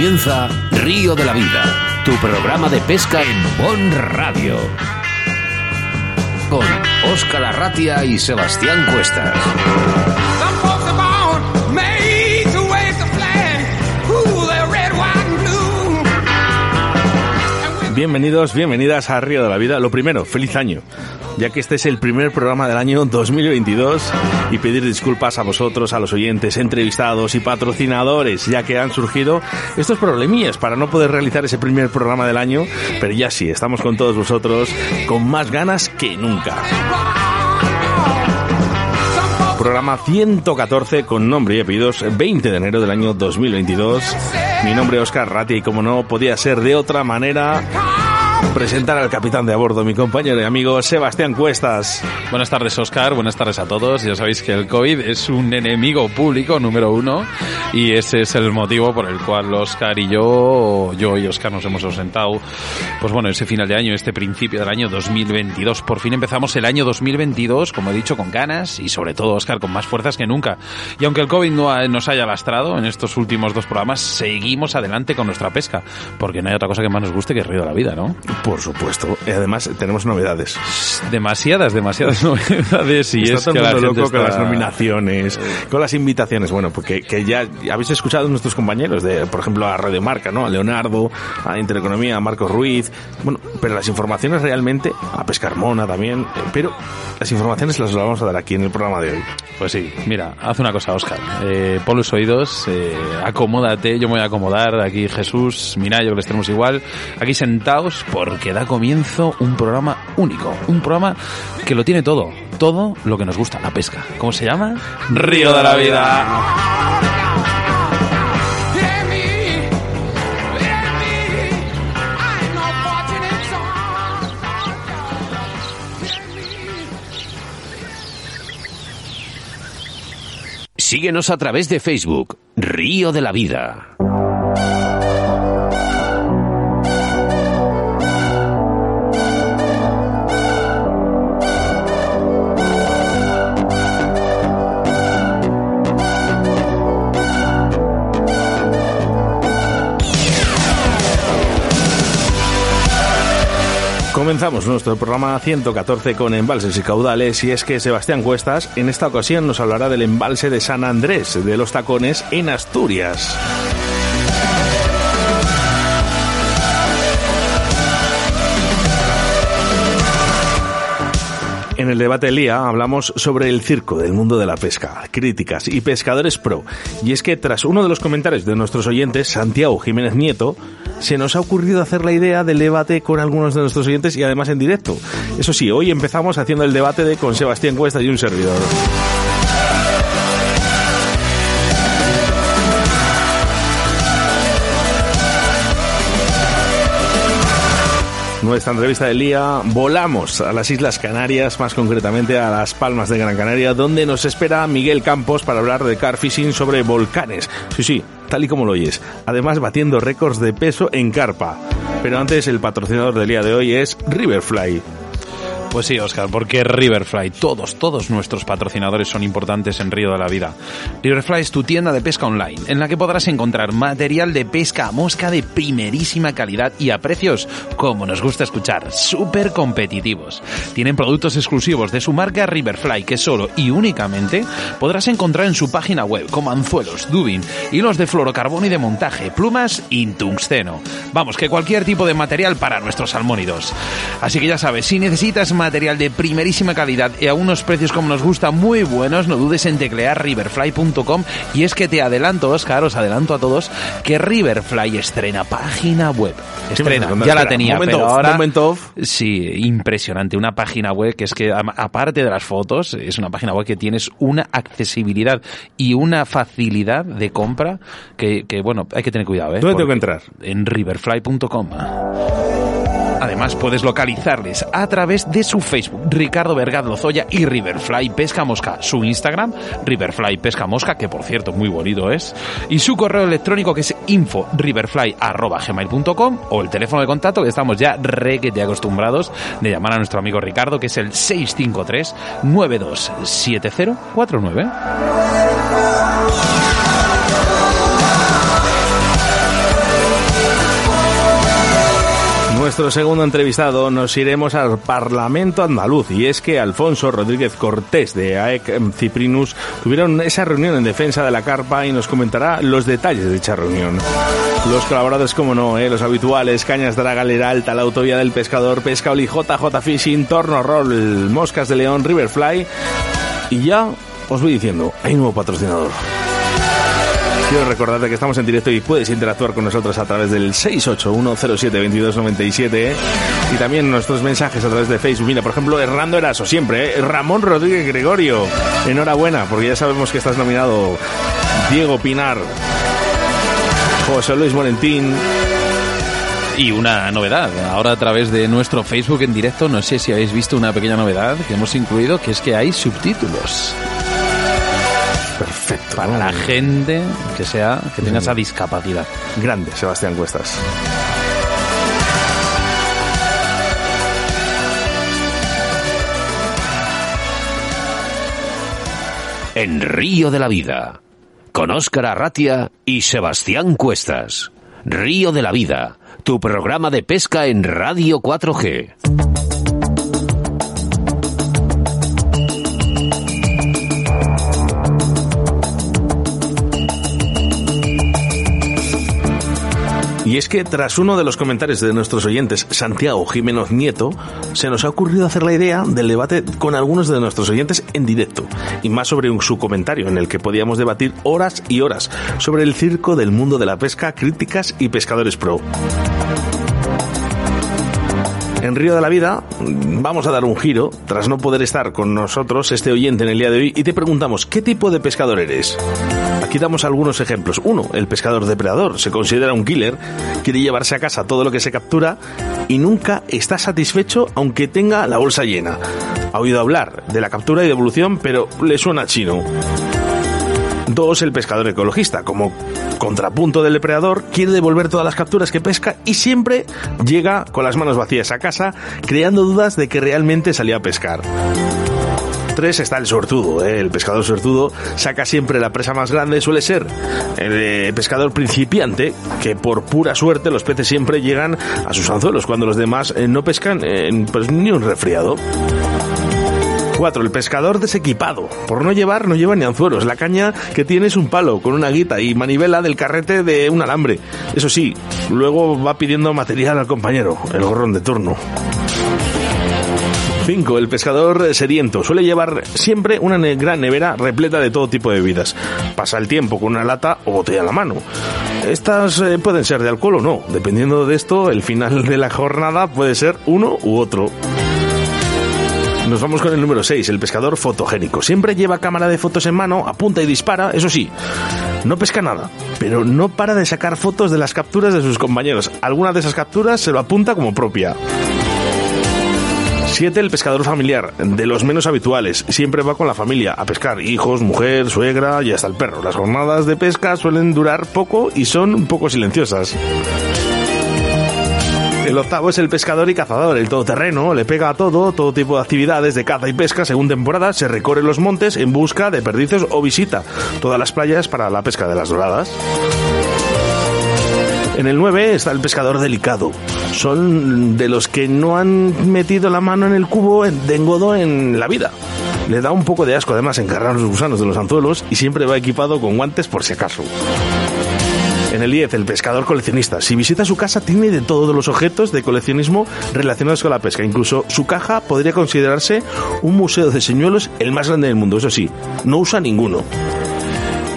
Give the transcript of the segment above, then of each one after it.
comienza Río de la Vida, tu programa de pesca en Bon Radio. Con Óscar Arratia y Sebastián Cuestas. Bienvenidos, bienvenidas a Río de la Vida. Lo primero, feliz año, ya que este es el primer programa del año 2022 y pedir disculpas a vosotros, a los oyentes, entrevistados y patrocinadores, ya que han surgido estos problemillas para no poder realizar ese primer programa del año, pero ya sí, estamos con todos vosotros con más ganas que nunca programa 114 con nombre y apellidos 20 de enero del año 2022. Mi nombre es Oscar Ratti y como no podía ser de otra manera, presentar al capitán de a bordo, mi compañero y amigo Sebastián Cuestas. Buenas tardes, Oscar. Buenas tardes a todos. Ya sabéis que el COVID es un enemigo público número uno y ese es el motivo por el cual Oscar y yo, yo y Oscar nos hemos ausentado. Pues bueno, ese final de año, este principio del año 2022. Por fin empezamos el año 2022, como he dicho, con ganas y sobre todo, Oscar, con más fuerzas que nunca. Y aunque el COVID no nos haya lastrado en estos últimos dos programas, seguimos adelante con nuestra pesca, porque no hay otra cosa que más nos guste que el río de la vida, ¿no? Por supuesto. Y además tenemos novedades. Demasiadas, demasiadas novedades. Y está es todo que el la mundo gente loco con las nominaciones, con las invitaciones. Bueno, porque que ya habéis escuchado a nuestros compañeros, de, por ejemplo, a Radio Marca, ¿no? A Leonardo, a Intereconomía, a Marcos Ruiz. Bueno, pero las informaciones realmente, a Pescarmona también, eh, pero las informaciones las vamos a dar aquí en el programa de hoy. Pues sí, mira, haz una cosa, Oscar. Eh, pon los oídos, eh, acomódate, yo me voy a acomodar. Aquí Jesús, Minayo, que les tenemos igual. Aquí sentados porque da comienzo un programa único. Un programa que lo tiene todo. Todo lo que nos gusta, la pesca. ¿Cómo se llama? Río de la Vida. Síguenos a través de Facebook, Río de la Vida. Comenzamos nuestro programa 114 con embalses y caudales y es que Sebastián Cuestas en esta ocasión nos hablará del embalse de San Andrés de los Tacones en Asturias. En el debate del día hablamos sobre el circo del mundo de la pesca, críticas y pescadores pro. Y es que tras uno de los comentarios de nuestros oyentes, Santiago Jiménez Nieto, se nos ha ocurrido hacer la idea del debate con algunos de nuestros oyentes y además en directo. Eso sí, hoy empezamos haciendo el debate de con Sebastián Cuesta y un servidor. Nuestra entrevista del día, volamos a las Islas Canarias, más concretamente a las Palmas de Gran Canaria, donde nos espera Miguel Campos para hablar de car fishing sobre volcanes. Sí, sí, tal y como lo oyes. Además, batiendo récords de peso en carpa. Pero antes, el patrocinador del día de hoy es Riverfly. Pues sí, Oscar, porque Riverfly, todos, todos nuestros patrocinadores son importantes en Río de la Vida. Riverfly es tu tienda de pesca online, en la que podrás encontrar material de pesca a mosca de primerísima calidad y a precios, como nos gusta escuchar, súper competitivos. Tienen productos exclusivos de su marca Riverfly, que solo y únicamente podrás encontrar en su página web, como anzuelos, dubin, hilos de fluorocarbono y de montaje, plumas y tungsteno. Vamos, que cualquier tipo de material para nuestros salmónidos. Así que ya sabes, si necesitas material de primerísima calidad y a unos precios como nos gusta muy buenos, no dudes en teclear riverfly.com y es que te adelanto, Oscar, os adelanto a todos que Riverfly estrena página web. Estrena, ya la tenía, moment pero off, ahora moment off. Sí, impresionante, una página web que es que aparte de las fotos, es una página web que tienes una accesibilidad y una facilidad de compra que, que, bueno, hay que tener cuidado, ¿eh? ¿Dónde tengo que Porque- entrar? En riverfly.com. Además, puedes localizarles a través de su Facebook, Ricardo Vergaz Lozoya y Riverfly Pesca Mosca, su Instagram, Riverfly Pesca Mosca, que por cierto muy bonito es, y su correo electrónico que es info riverfly@gmail.com o el teléfono de contacto que estamos ya requete acostumbrados de llamar a nuestro amigo Ricardo, que es el 653 927049. Nuestro segundo entrevistado nos iremos al Parlamento andaluz y es que Alfonso Rodríguez Cortés de AEC Ciprinus tuvieron esa reunión en defensa de la carpa y nos comentará los detalles de dicha reunión. Los colaboradores, como no, ¿eh? los habituales, Cañas de la Galera Alta, la Autovía del Pescador, Pesca Oli, JJ Fishing, Torno Roll, Moscas de León, Riverfly y ya os voy diciendo, hay nuevo patrocinador. Quiero recordarte que estamos en directo y puedes interactuar con nosotros a través del 681072297 y también nuestros mensajes a través de Facebook. Mira, por ejemplo, Hernando Eraso, siempre, ¿eh? Ramón Rodríguez Gregorio. Enhorabuena, porque ya sabemos que estás nominado Diego Pinar, José Luis Morentín, y una novedad, ahora a través de nuestro Facebook en directo, no sé si habéis visto una pequeña novedad que hemos incluido, que es que hay subtítulos. Perfecto. Para la gente que sea, que tenga esa discapacidad. Grande, Sebastián Cuestas. En Río de la Vida, con Óscar Arratia y Sebastián Cuestas. Río de la Vida, tu programa de pesca en Radio 4G. Y es que tras uno de los comentarios de nuestros oyentes, Santiago Jiménez Nieto, se nos ha ocurrido hacer la idea del debate con algunos de nuestros oyentes en directo, y más sobre un, su comentario en el que podíamos debatir horas y horas sobre el circo del mundo de la pesca, críticas y pescadores pro. En Río de la Vida vamos a dar un giro tras no poder estar con nosotros este oyente en el día de hoy y te preguntamos ¿qué tipo de pescador eres? Aquí damos algunos ejemplos. Uno, el pescador depredador. Se considera un killer, quiere llevarse a casa todo lo que se captura y nunca está satisfecho aunque tenga la bolsa llena. Ha oído hablar de la captura y devolución, pero le suena chino. Dos, el pescador ecologista. Como contrapunto del depredador, quiere devolver todas las capturas que pesca y siempre llega con las manos vacías a casa, creando dudas de que realmente salió a pescar. 3 está el sortudo. ¿eh? El pescador sortudo saca siempre la presa más grande, suele ser el eh, pescador principiante, que por pura suerte los peces siempre llegan a sus anzuelos cuando los demás eh, no pescan pues, ni un resfriado. 4. El pescador desequipado. Por no llevar, no lleva ni anzuelos. La caña que tiene es un palo con una guita y manivela del carrete de un alambre. Eso sí, luego va pidiendo material al compañero, el gorrón de turno. 5. El pescador sediento suele llevar siempre una gran nevera repleta de todo tipo de bebidas. Pasa el tiempo con una lata o botella en la mano. Estas eh, pueden ser de alcohol o no. Dependiendo de esto, el final de la jornada puede ser uno u otro. Nos vamos con el número 6, el pescador fotogénico. Siempre lleva cámara de fotos en mano, apunta y dispara, eso sí, no pesca nada, pero no para de sacar fotos de las capturas de sus compañeros. Algunas de esas capturas se lo apunta como propia. 7. El pescador familiar, de los menos habituales. Siempre va con la familia a pescar, hijos, mujer, suegra y hasta el perro. Las jornadas de pesca suelen durar poco y son un poco silenciosas. El octavo es el pescador y cazador, el todoterreno, le pega a todo, todo tipo de actividades de caza y pesca según temporada, se recorre los montes en busca de perdices o visita todas las playas para la pesca de las doradas. En el 9 está el pescador delicado. Son de los que no han metido la mano en el cubo de engodo en la vida. Le da un poco de asco además encargar los gusanos de los anzuelos y siempre va equipado con guantes por si acaso. En el 10, el pescador coleccionista. Si visita su casa, tiene de todos los objetos de coleccionismo relacionados con la pesca. Incluso su caja podría considerarse un museo de señuelos el más grande del mundo. Eso sí, no usa ninguno.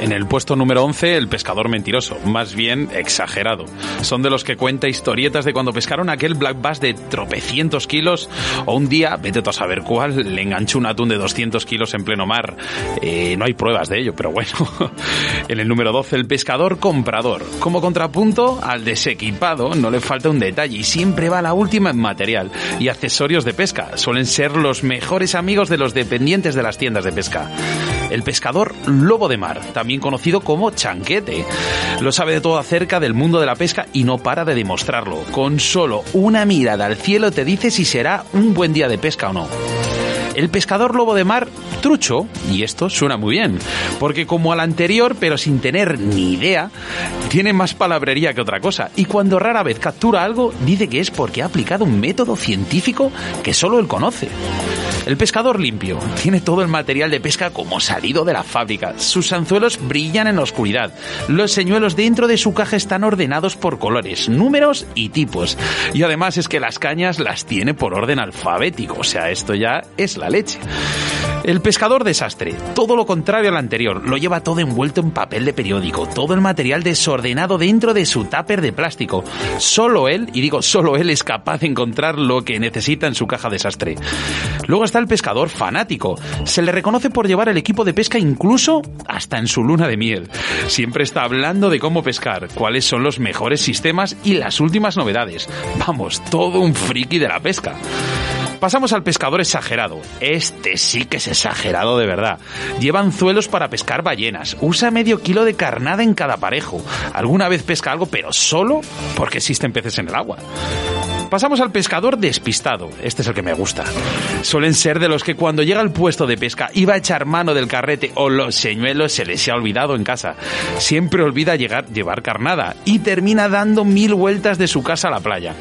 En el puesto número 11, el pescador mentiroso, más bien exagerado. Son de los que cuenta historietas de cuando pescaron aquel black bass de tropecientos kilos o un día, vete tú a saber cuál, le enganchó un atún de 200 kilos en pleno mar. Eh, no hay pruebas de ello, pero bueno. en el número 12, el pescador comprador. Como contrapunto al desequipado, no le falta un detalle y siempre va la última en material y accesorios de pesca. Suelen ser los mejores amigos de los dependientes de las tiendas de pesca. El pescador lobo de mar, también conocido como chanquete. Lo sabe de todo acerca del mundo de la pesca y no para de demostrarlo. Con solo una mirada al cielo te dice si será un buen día de pesca o no. El pescador lobo de mar trucho, y esto suena muy bien, porque como al anterior, pero sin tener ni idea, tiene más palabrería que otra cosa, y cuando rara vez captura algo, dice que es porque ha aplicado un método científico que solo él conoce. El pescador limpio tiene todo el material de pesca como salido de la fábrica. Sus anzuelos brillan en la oscuridad. Los señuelos dentro de su caja están ordenados por colores, números y tipos. Y además es que las cañas las tiene por orden alfabético. O sea, esto ya es la leche. El pescador desastre, todo lo contrario al anterior, lo lleva todo envuelto en papel de periódico, todo el material desordenado dentro de su tupper de plástico. Solo él, y digo solo él, es capaz de encontrar lo que necesita en su caja desastre. Luego está el pescador fanático. Se le reconoce por llevar el equipo de pesca incluso hasta en su luna de miel. Siempre está hablando de cómo pescar, cuáles son los mejores sistemas y las últimas novedades. Vamos, todo un friki de la pesca. Pasamos al pescador exagerado. Este sí que es exagerado de verdad. Lleva anzuelos para pescar ballenas. Usa medio kilo de carnada en cada parejo. Alguna vez pesca algo, pero solo porque existen peces en el agua. Pasamos al pescador despistado. Este es el que me gusta. Suelen ser de los que cuando llega al puesto de pesca iba a echar mano del carrete o los señuelos se les ha olvidado en casa. Siempre olvida llegar, llevar carnada y termina dando mil vueltas de su casa a la playa.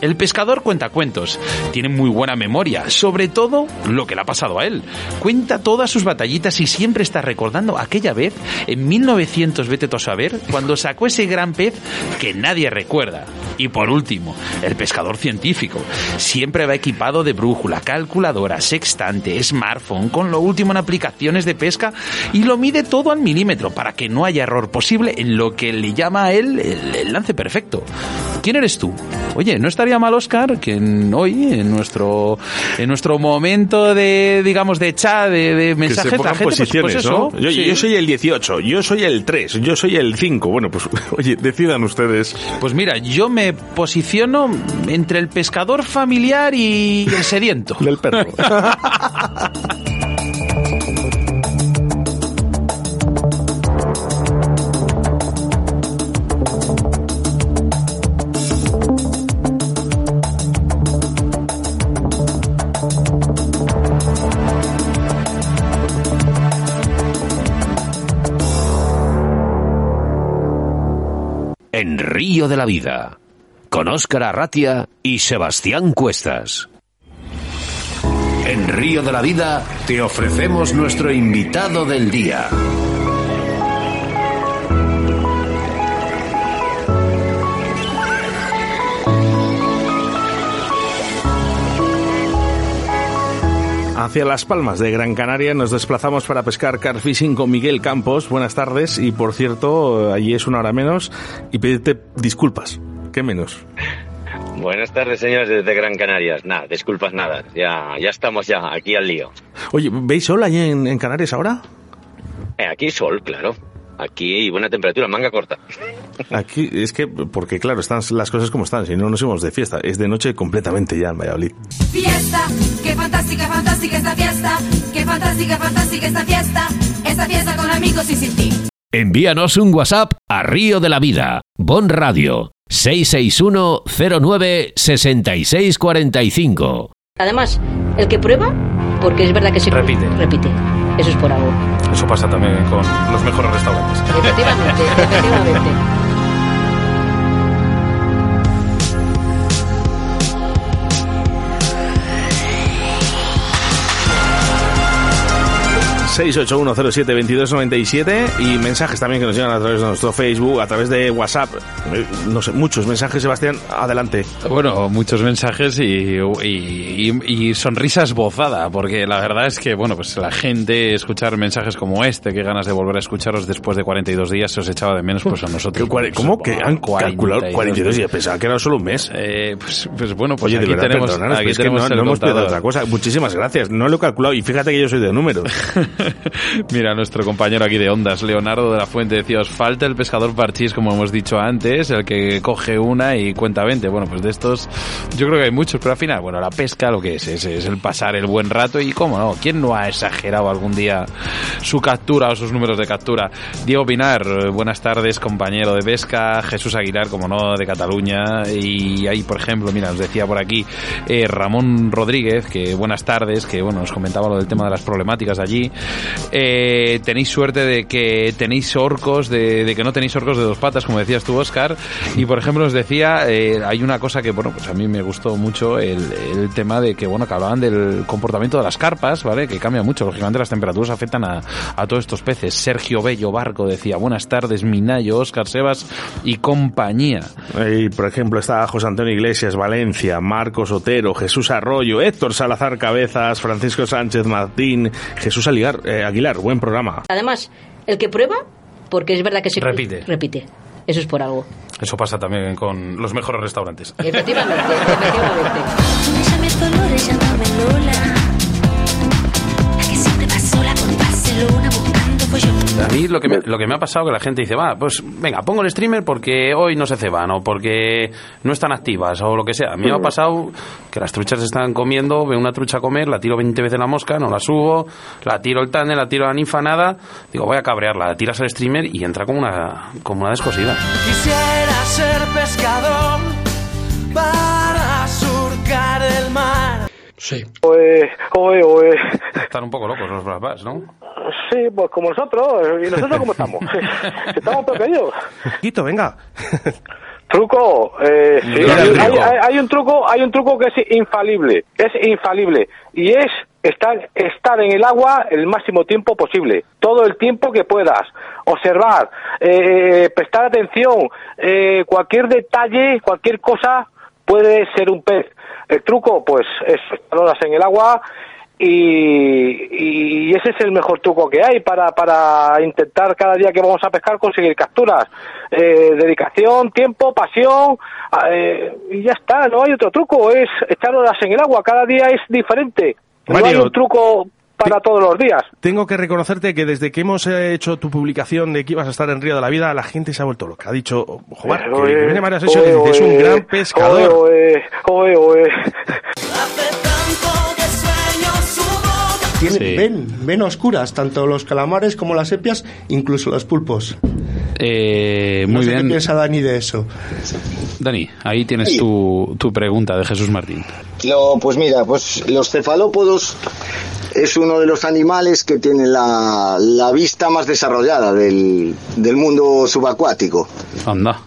El pescador cuenta cuentos, tiene muy buena memoria, sobre todo lo que le ha pasado a él. Cuenta todas sus batallitas y siempre está recordando aquella vez, en 1900, vete a saber, cuando sacó ese gran pez que nadie recuerda. Y por último, el pescador científico. Siempre va equipado de brújula, calculadora, sextante, smartphone, con lo último en aplicaciones de pesca y lo mide todo al milímetro para que no haya error posible en lo que le llama a él el, el lance perfecto. ¿Quién eres tú? Oye, ¿no estaría mal, Oscar, que en- hoy, en nuestro, en nuestro momento de, digamos, de chat, de, de Que mensajes, se la gente, pues- posiciones, pues eso, ¿no? Yo, sí. yo soy el 18, yo soy el 3, yo soy el 5. Bueno, pues oye, decidan ustedes. Pues mira, yo me posiciono entre el pescador familiar y el sediento. Del perro. En Río de la Vida, con Óscar Arratia y Sebastián Cuestas. En Río de la Vida te ofrecemos nuestro invitado del día. Hacia Las Palmas de Gran Canaria nos desplazamos para pescar carfishing con Miguel Campos. Buenas tardes y por cierto, allí es una hora menos y pedirte disculpas. ¿Qué menos? Buenas tardes, señores desde Gran Canarias. Nada, disculpas nada. Ya, ya estamos ya aquí al lío. Oye, ¿veis sol allí en, en Canarias ahora? Eh, aquí sol, claro. Aquí buena temperatura, manga corta. Aquí es que, porque claro, están las cosas como están, si no nos íbamos de fiesta. Es de noche completamente ya en Valladolid. Fiesta, qué fantástica, fantástica esta fiesta. Qué fantástica, fantástica esta fiesta. Esta fiesta con amigos y sin ti. Envíanos un WhatsApp a Río de la Vida, Bon Radio, 661 09 6645. Además, el que prueba, porque es verdad que se Repite. repite. Eso es por algo. Eso pasa también con los mejores restaurantes. Efectivamente, efectivamente. 681072297 y mensajes también que nos llegan a través de nuestro Facebook, a través de WhatsApp. Eh, No sé, muchos mensajes, Sebastián. Adelante. Bueno, muchos mensajes y, y, y- y sonrisa esbozada, porque la verdad es que, bueno, pues la gente escuchar mensajes como este, que ganas de volver a escucharos después de 42 días, se os echaba de menos pues a nosotros. ¿Qué- cuare- ¿Cómo que han calculado 42 días? Pensaba que era solo un mes. Eh, pues, pues bueno, pues Oye, de aquí verdad, tenemos, aquí no, no hemos pedido otra cosa. Muchísimas gracias. No lo he calculado y fíjate que yo soy de números. Mira, nuestro compañero aquí de Ondas, Leonardo de la Fuente, decía, os falta el pescador parchís, como hemos dicho antes, el que coge una y cuenta 20. Bueno, pues de estos yo creo que hay muchos, pero al final, bueno, la pesca lo que es, es, el pasar el buen rato y cómo no, ¿quién no ha exagerado algún día su captura o sus números de captura? Diego Pinar, buenas tardes, compañero de pesca, Jesús Aguilar, como no, de Cataluña, y ahí, por ejemplo, mira, nos decía por aquí eh, Ramón Rodríguez, que buenas tardes, que bueno, nos comentaba lo del tema de las problemáticas allí. Eh, tenéis suerte de que tenéis orcos, de, que no tenéis orcos de dos patas, como decías tú, Oscar, y por ejemplo, nos decía, eh, hay una cosa que, bueno, pues a mí me gustó mucho el, tema de que, bueno, que hablaban del comportamiento de las carpas, ¿vale? Que cambia mucho, lógicamente las temperaturas afectan a, a todos estos peces. Sergio Bello Barco decía, buenas tardes, Minayo, Oscar Sebas y compañía. Y, por ejemplo, está José Antonio Iglesias, Valencia, Marcos Otero, Jesús Arroyo, Héctor Salazar Cabezas, Francisco Sánchez Martín, Jesús Aligar, eh, Aguilar. Buen programa. Además, el que prueba, porque es verdad que se Repite. repite. Eso es por algo. Eso pasa también con los mejores restaurantes. Efectivamente, efectivamente. A mí lo que, me, lo que me ha pasado que la gente dice, va, pues venga, pongo el streamer porque hoy no se ceban o porque no están activas o lo que sea. A mí me ha pasado que las truchas se están comiendo, veo una trucha comer, la tiro 20 veces la mosca, no la subo, la tiro el tándem, la tiro la ninfa, nada. Digo, voy a cabrearla, la tiras al streamer y entra como una, como una descosida. Quisiera ser pescador para surcar el mar. Sí. Oe, oe, oe. Están un poco locos los Brasbats, ¿no? Sí, pues como nosotros. ¿Y nosotros cómo estamos? estamos pequeños. Quito, venga. Truco, eh, sí, hay, hay- hay un truco, hay un truco que es infalible, es infalible y es estar estar en el agua el máximo tiempo posible, todo el tiempo que puedas, observar, eh, prestar atención, eh, cualquier detalle, cualquier cosa puede ser un pez. El truco, pues, es estar horas en el agua y, y ese es el mejor truco que hay para, para intentar cada día que vamos a pescar conseguir capturas. Eh, dedicación, tiempo, pasión eh, y ya está, no hay otro truco, es echar horas en el agua, cada día es diferente. no hay un truco para todos los días. Tengo que reconocerte que desde que hemos eh, hecho tu publicación de que ibas a estar en Río de la Vida, la gente se ha vuelto loca. Ha dicho, joder, que, que viene Mario Asensio es un gran pescador. oe, oe, oe. Tiene, Sí. ven, ven oscuras, tanto los calamares como las sepias, incluso los pulpos. Eh, No muy sé qué bien. piensa Dani de eso. Dani, ahí tienes tu, tu pregunta de Jesús Martín. Lo, pues mira, pues los cefalópodos es uno de los animales que tiene la, la vista más desarrollada del, del mundo subacuático. Anda.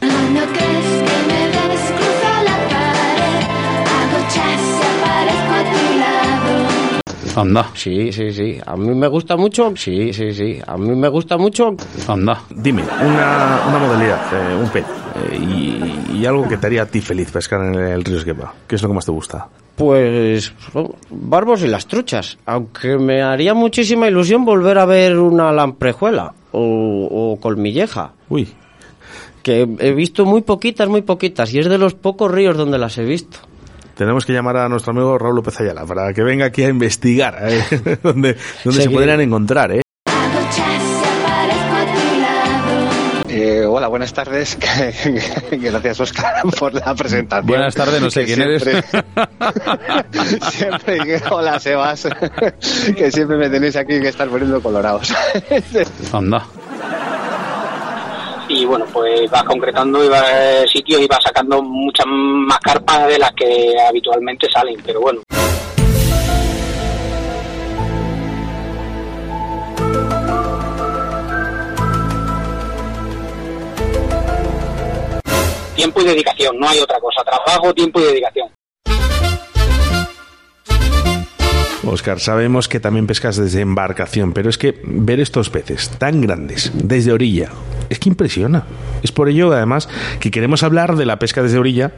Anda. Sí, sí, sí. A mí me gusta mucho. Sí, sí, sí. A mí me gusta mucho. Anda. Dime, una, una modalidad, eh, un pez, eh, y, y algo que te haría a ti feliz pescar en el río Esgueva. ¿Qué es lo que más te gusta? Pues barbos y las truchas. Aunque me haría muchísima ilusión volver a ver una lamprejuela o, o colmilleja. Uy, Que he visto muy poquitas, muy poquitas. Y es de los pocos ríos donde las he visto. Tenemos que llamar a nuestro amigo Raúl López Ayala para que venga aquí a investigar eh, dónde, dónde se podrían encontrar, ¿eh? Eh, hola, buenas tardes. Gracias, Oscar, por la presentación. Buenas tardes, no sé quién eres. siempre- siempre que- hola, Sebas. que siempre me tenéis aquí que estar poniendo colorados. Anda. Y bueno, pues vas concretando y vas eh, sitios y vas sacando muchas más carpas de las que habitualmente salen, pero bueno. Tiempo y dedicación, no hay otra cosa. Trabajo, tiempo y dedicación. Oscar, sabemos que también pescas desde embarcación, pero es que ver estos peces tan grandes desde orilla es que impresiona. Es por ello, además, que queremos hablar de la pesca desde orilla.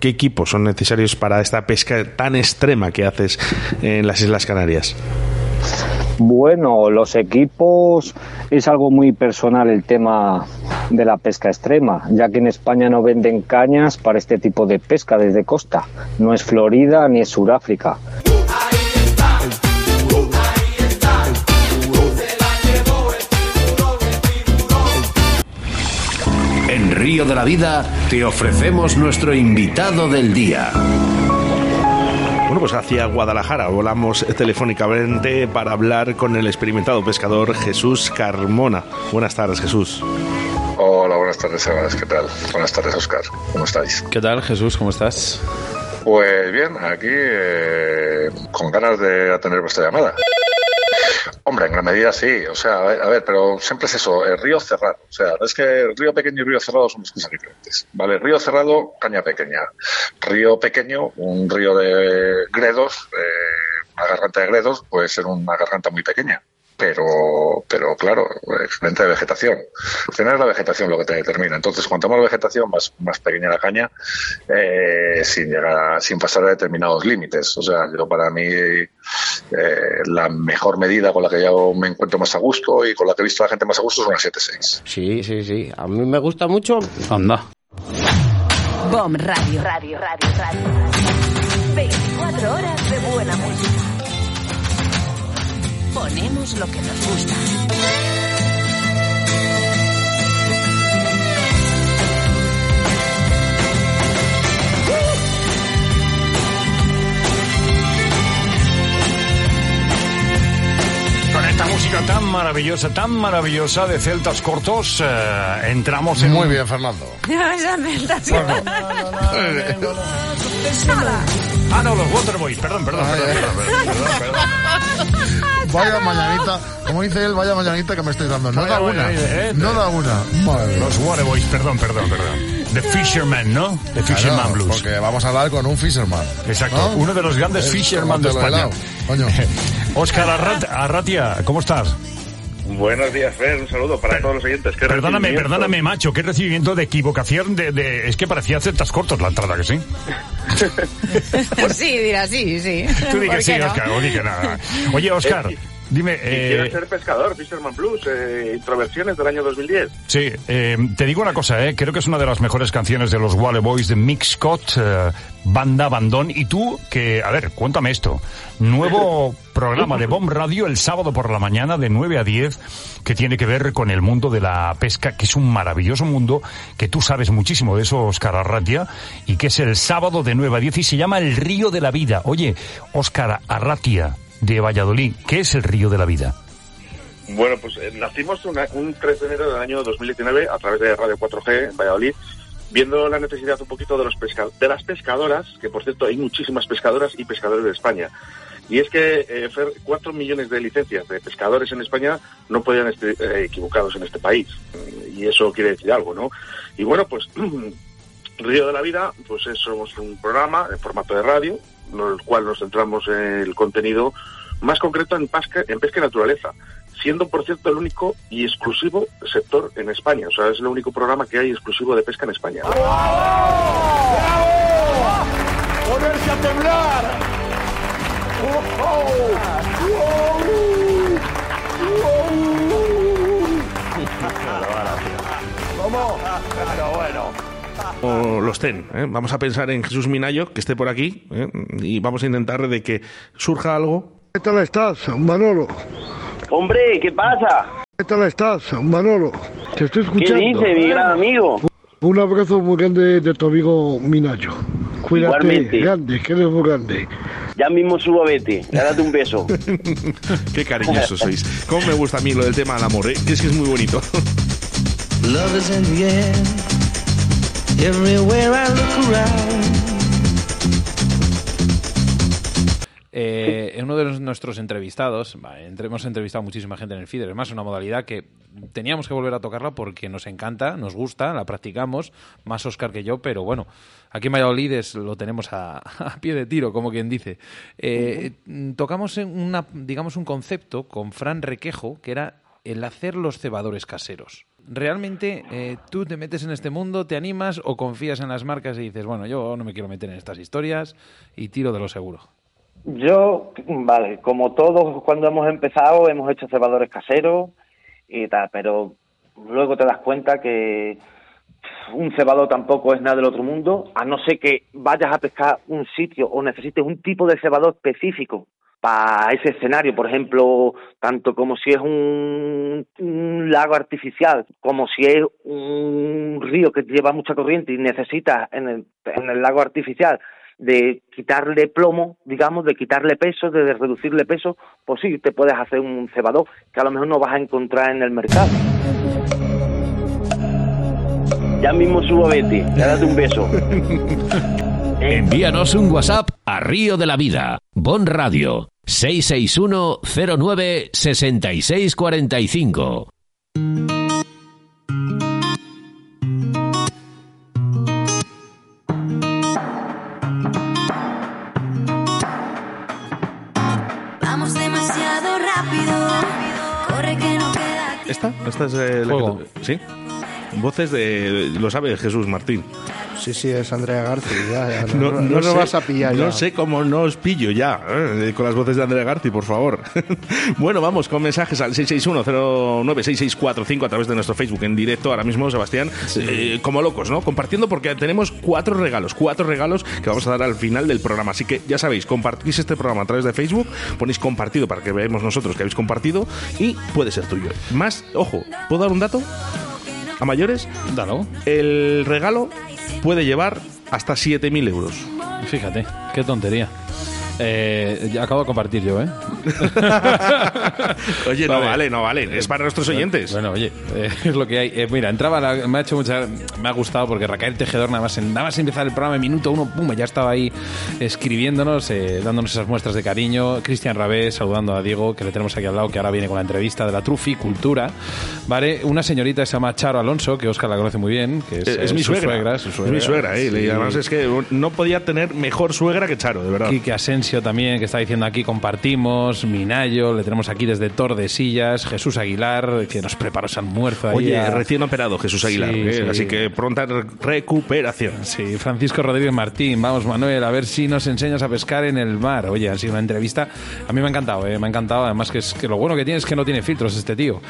¿Qué equipos son necesarios para esta pesca tan extrema que haces en las Islas Canarias? Bueno, los equipos es algo muy personal el tema de la pesca extrema, ya que en España no venden cañas para este tipo de pesca desde costa. No es Florida ni es Sudáfrica. De la Vida te ofrecemos nuestro invitado del día. Bueno, pues hacia Guadalajara volamos telefónicamente para hablar con el experimentado pescador Jesús Carmona. Buenas tardes, Jesús. Hola, buenas tardes, Sebas. ¿Qué tal? Buenas tardes, Oscar. ¿Cómo estáis? ¿Qué tal, Jesús? ¿Cómo estás? Pues bien, aquí eh, con ganas de atender vuestra llamada. Hombre, en gran medida sí, o sea, a ver, pero siempre es eso, el río cerrado. O sea, es que río pequeño y río cerrado son dos cosas diferentes. Vale, río cerrado, caña pequeña. Río pequeño, un río de gredos, eh, una garganta de gredos puede ser una garganta muy pequeña. Pero, pero claro, excelente de vegetación. Tener la vegetación lo que te determina. Entonces, cuanto más vegetación, más, más pequeña la caña, eh, sin llegar a- sin pasar a determinados límites. O sea, yo para mí eh, la mejor medida con la que yo me encuentro más a gusto y con la que he visto a la gente más a gusto es una 7.6. Sí, sí, sí. A mí me gusta mucho. Anda. Bomb Radio. Radio, radio, radio. 24 horas de buena música. Ponemos lo que nos gusta. Con esta música tan maravillosa, tan maravillosa de celtas cortos, eh, entramos en... Muy bien, Fernando. Ah, no, los Waterboys, perdón, perdón, perdón, perdón, perdón, perdón, perdón. Vaya mañanita, como dice él, vaya mañanita que me estoy dando. No Vaya da una, ¿eh? no da una. Madre. Los Waterboys, perdón, perdón, perdón. The Fisherman, ¿no? The Fisherman Claro, Blues. Porque vamos a hablar con un fisherman. Exacto, ¿no? uno de los grandes Eh, Fisherman de España. helado, Coño. Oscar Arrat- Arratia, ¿cómo estás? Buenos días, Fer. Un saludo para todos los oyentes. Qué Perdóname, perdóname, macho, qué recibimiento de equivocación de, de- Es que parecía celtas cortos la entrada, que sí. sí, dirá sí, sí. Tú di que ¿Por sí, no? Oscar, o di que nada. Oye, Oscar, Eh, dime... Eh, ser pescador, Fisherman Blues, eh, introversiones del año 2010. Sí, eh, te digo una cosa, eh, creo que es una de las mejores canciones de los Wally Boys de Mixcott, eh, Banda Bandón. Y tú, que, a ver, cuéntame esto. Nuevo programa de Bomb Radio el sábado por la mañana de 9 a 10 que tiene que ver con el mundo de la pesca, que es un maravilloso mundo, que tú sabes muchísimo de eso, Oscar Arratia, y que es el sábado de 9 a 10 y se llama El Río de la Vida. Oye, Oscar Arratia de Valladolid, ¿qué es el Río de la Vida? Bueno, pues eh, nacimos un 3 de enero del año 2019 a través de Radio 4G en Valladolid, viendo la necesidad un poquito de, los de las pescadoras, que por cierto hay muchísimas pescadoras y pescadores de España. Y es que, eh, Fer, 4 millones de licencias de pescadores en España no podían estar eh, equivocados en este país. Y eso quiere decir algo, ¿no? Y bueno, pues Río de la Vida, pues es- somos un programa en formato de radio, en el cual nos centramos en el contenido más concreto en pesca, en pesca y naturaleza, siendo por cierto el único y exclusivo sector en España. O sea, es el único programa que hay exclusivo de pesca en España. ¡Ponerse a temblar! ¿Cómo? Pero bueno. O los ten. ¿eh? Vamos a pensar en Jesús Minayo, que esté por aquí, ¿eh? y vamos a intentar de que surja algo. ¿Qué tal estás, Manolo? Hombre, ¿qué pasa? ¿Qué tal estás, Manolo? Te estoy ¿Qué escuchando. dice, mi gran amigo? Un abrazo muy grande de tu amigo Minayo. Cuídate, Igualmente. grande, que eres muy grande. Ya mismo subo a vete. Date un beso. Qué cariñosos sois. Cómo me gusta a mí lo del tema del amor, ¿eh? que es que es muy bonito. Love is in the air. Everywhere. Eh, uno de los- nuestros entrevistados, hemos entrevistado muchísima gente en el feeder, es más una modalidad que teníamos que volver a tocarla porque nos encanta, nos gusta, la practicamos, más Oscar que yo, pero bueno, aquí en Valladolid es- lo tenemos a, a pie de tiro, como quien dice. Eh, Tocamos digamos, un concepto con Fran Requejo, que era el hacer los cebadores caseros. ¿Realmente eh, tú te metes en este mundo, te animas o confías en las marcas y dices, bueno, yo no me quiero meter en estas historias y tiro de lo seguro? Yo, vale, como todos cuando hemos empezado hemos hecho cebadores caseros y tal, pero luego te das cuenta que un cebador tampoco es nada del otro mundo, a no ser que vayas a pescar un sitio o necesites un tipo de cebador específico para ese escenario, por ejemplo, tanto como si es un, lago artificial, como si es un río que lleva mucha corriente y necesitas en el, lago artificial de quitarle plomo, digamos, de quitarle peso, de reducirle peso, pues sí, te puedes hacer un cebador que a lo mejor no vas a encontrar en el mercado. Ya mismo subo a Betty, date un beso. Envíanos un WhatsApp a Río de la Vida, Bon Radio, 661 09 6645. Vamos demasiado rápido. Corre que no queda ¿Esta? ¿Esta es eh, la que te- ¿Sí? Voces de... Lo sabe Jesús Martín. Sí, sí, es Andrea García. Ya, ya, no, no, nos sé- vas a pillar No ya. sé cómo no os pillo ya, eh, con las voces de Andrea Garci, por favor. bueno, vamos con mensajes al 661-096645 a través de nuestro Facebook en directo ahora mismo, Sebastián. eh, como locos, ¿no? Compartiendo porque tenemos cuatro regalos, cuatro regalos que vamos a dar al final del programa. Así que ya sabéis, compartís este programa a través de Facebook, ponéis compartido para que veamos nosotros que habéis compartido y puede ser tuyo. Más, ojo, ¿puedo dar un dato? ¿A mayores? Dalo. El regalo puede llevar hasta 7.000 euros. Fíjate, qué tontería. Eh, ya acabo de compartir yo, ¿eh? Oye, no Vale. vale, no vale. Es para nuestros oyentes. Bueno, oye, eh, es lo que hay. Eh, mira, entraba, la- me ha hecho mucha, me ha gustado porque Raquel Tejedor nada más, nada más empezar el programa, en minuto uno, pum, ya estaba ahí escribiéndonos, eh, dándonos esas muestras de cariño. Cristian Rabé saludando a Diego, que le tenemos aquí al lado, que ahora viene con la entrevista de la Truficultura. Vale, una señorita que se llama Charo Alonso, que Oscar la conoce muy bien, que es, Es, es eh, mi su suegra. su Es mi suegra, eh. sí. Y además es que no podía tener mejor suegra que Charo, de verdad. Quique También, que está diciendo aquí compartimos, Minayo, le tenemos aquí desde Tordesillas, Jesús Aguilar, que nos preparó ese almuerzo ahí Oye, a- recién operado Jesús Aguilar, Sí, eh, sí. así que pronta re- recuperación. Sí, Francisco Rodríguez Martín, vamos Manuel, a ver si nos enseñas a pescar en el mar. Oye, ha sido una entrevista, a mí me ha encantado, eh, me ha encantado, además que, es, que lo bueno que tiene es que no tiene filtros este tío.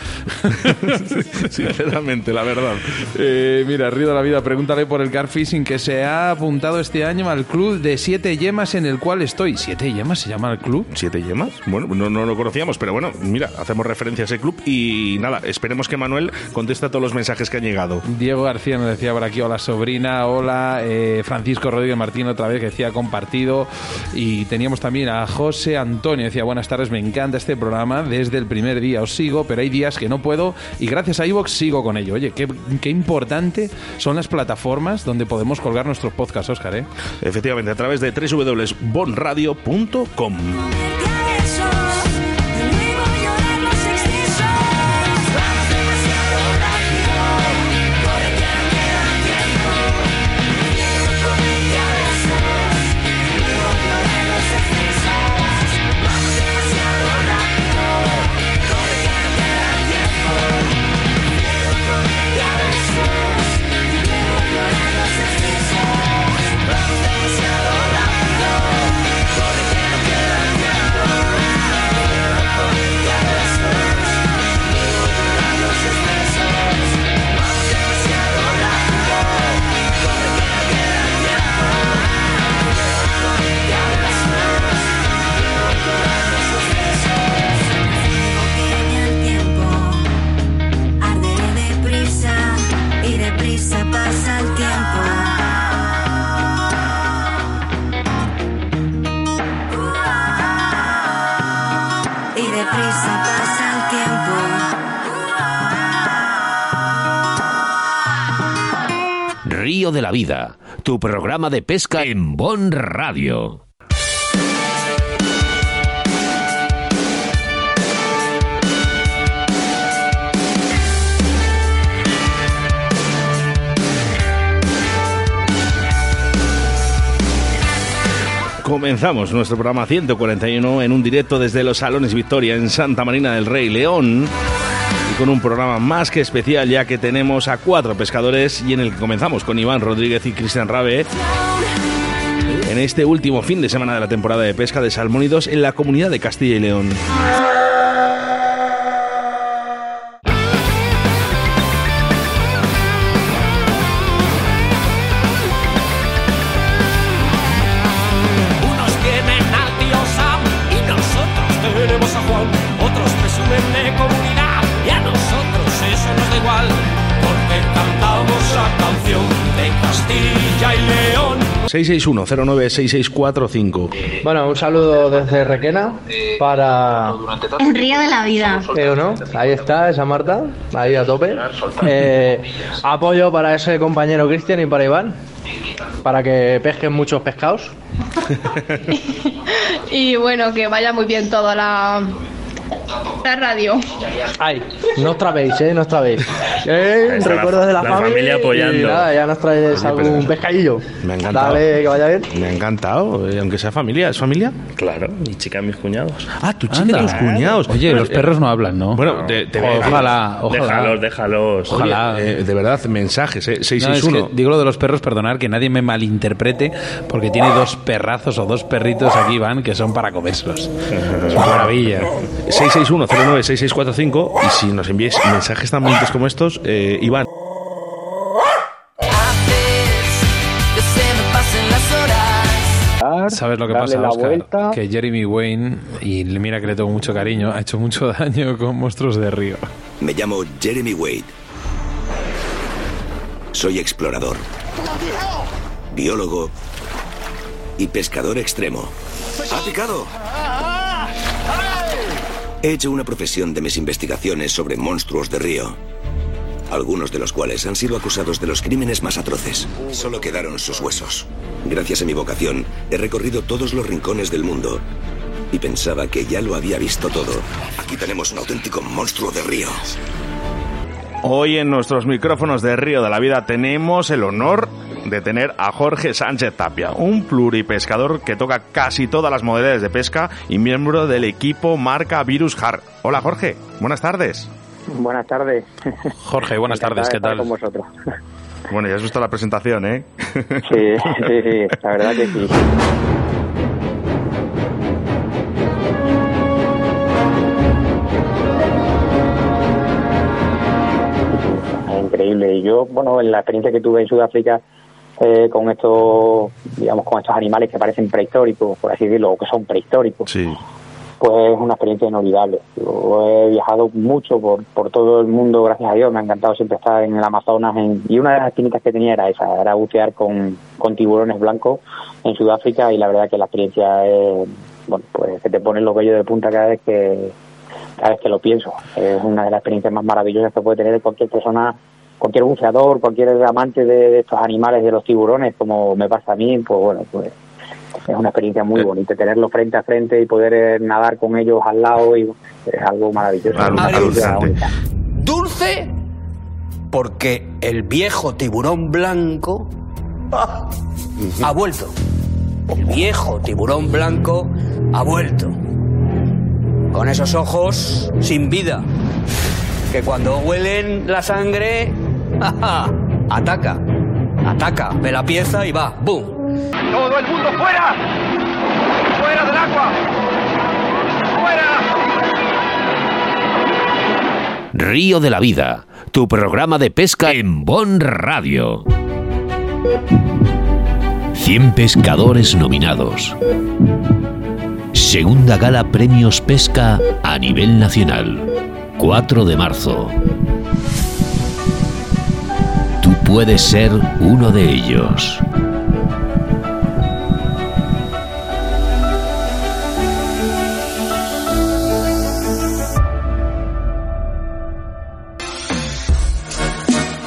Sinceramente, la verdad. Eh, mira, Río de la Vida, pregúntale por el car fishing que se ha apuntado este año al club de siete yemas en el cual estoy. ¿Siete yemas se llama el club? ¿Siete yemas? Bueno, no, no lo conocíamos, pero bueno, mira, hacemos referencia a ese club y nada, esperemos que Manuel conteste a todos los mensajes que han llegado. Diego García nos decía por aquí, hola sobrina, hola eh, Francisco Rodríguez Martín otra vez que decía compartido y teníamos también a José Antonio, decía buenas tardes, me encanta este programa, desde el primer día os sigo, pero hay días que no puedo y gracias a iVox sigo con ello. Oye, qué, qué importante son las plataformas donde podemos colgar nuestros podcasts, Oscar, ¿eh? Efectivamente, a través de www.bonradio.com. Arderé tu programa de pesca en Bon Radio. Comenzamos nuestro programa 141 en un directo desde los Salones Victoria en Santa Marina del Rey León. Con un programa más que especial ya que tenemos a cuatro pescadores y en el que comenzamos con Iván Rodríguez y Cristian Rabe en este último fin de semana de la temporada de pesca de salmónidos en la comunidad de Castilla y León. 661-096645. Bueno, un saludo desde Requena para... En Río de la Vida. ¿Eh no? Ahí está, esa Marta, ahí a tope. Eh, apoyo para ese compañero Cristian y para Iván, para que pesquen muchos pescados. Y bueno, que vaya muy bien toda la, la radio. Ay, no os trabéis, ¿eh? No os trabéis. Eh, la- recuerdos de la, la familia apoyando. Y nada, ya nos traes Oye, pero- algún pescadillo. Me ha encantado. Dale, que vaya bien. Me ha encantado, eh, aunque sea familia. ¿Es familia? Claro, mi chica, mis cuñados. Ah, tu chica y tus cuñados. Oye, Bueno, los eh, perros no hablan, ¿no? Bueno, te, te Ojalá, ojalá. Déjalos, déjalos. Oye, eh, de verdad, mensajes, eh, No, es 661. que digo lo de los perros, perdonar que nadie me malinterprete, porque tiene dos perrazos o dos perritos aquí, Iván, que son para comérselos. Es una maravilla. 661-096645 y si nos enviáis mensajes tan bonitos como estos, eh, Iván. Que se me pasen las horas. ¿Sabes lo que pasa, la Oscar? vuelta. Que Jeremy Wayne, y mira que le tengo mucho cariño, ha hecho mucho daño con monstruos de río. Me llamo Jeremy Wade. Soy explorador, biólogo y pescador extremo. ¡Ha picado! He hecho una profesión de mis investigaciones sobre monstruos de río, algunos de los cuales han sido acusados de los crímenes más atroces. Solo quedaron sus huesos. Gracias a mi vocación, he recorrido todos los rincones del mundo y pensaba que ya lo había visto todo. Aquí tenemos un auténtico monstruo de río. Hoy en nuestros micrófonos de Río de la Vida tenemos el honor de tener a Jorge Sánchez Tapia, un pluripescador que toca casi todas las modalidades de pesca y miembro del equipo marca Virus Har. Hola Jorge, buenas tardes. Buenas tardes. Jorge, buenas tardes, ¿qué tal? Con vosotros. Bueno, ya has visto la presentación, ¿eh? Sí, sí, sí, la verdad que sí. Increíble. Y yo, bueno, en la experiencia que tuve en Sudáfrica eh, con estos, digamos, con estos animales que parecen prehistóricos, por así decirlo, o que son prehistóricos, Sí. pues es una experiencia inolvidable. Yo he viajado mucho por, por todo el mundo, gracias a Dios, me ha encantado siempre estar en el Amazonas en- y una de las técnicas que tenía era esa, era bucear con, con tiburones blancos en Sudáfrica y la verdad que la experiencia es, bueno, pues que te ponen los vellos de punta cada vez que cada vez que lo pienso. Es una de las experiencias más maravillosas que puede tener cualquier persona, cualquier buceador, cualquier amante de, de estos animales, de los tiburones, como me pasa a mí, pues bueno, pues es una experiencia muy bonita tenerlos frente a frente y poder eh, nadar con ellos al lado y es algo maravilloso. Dulce porque el viejo tiburón blanco ha vuelto. El viejo tiburón blanco ha vuelto. Con esos ojos sin vida. Que cuando huelen la sangre, ataca. Ataca, ve la pieza y va. ¡Bum! ¡Todo el mundo fuera! ¡Fuera del agua! ¡Fuera! Río de la Vida, tu programa de pesca en Bon Radio. 100 pescadores nominados. Segunda gala Premios Pesca a nivel nacional. 4 de marzo. Puedes ser uno de ellos.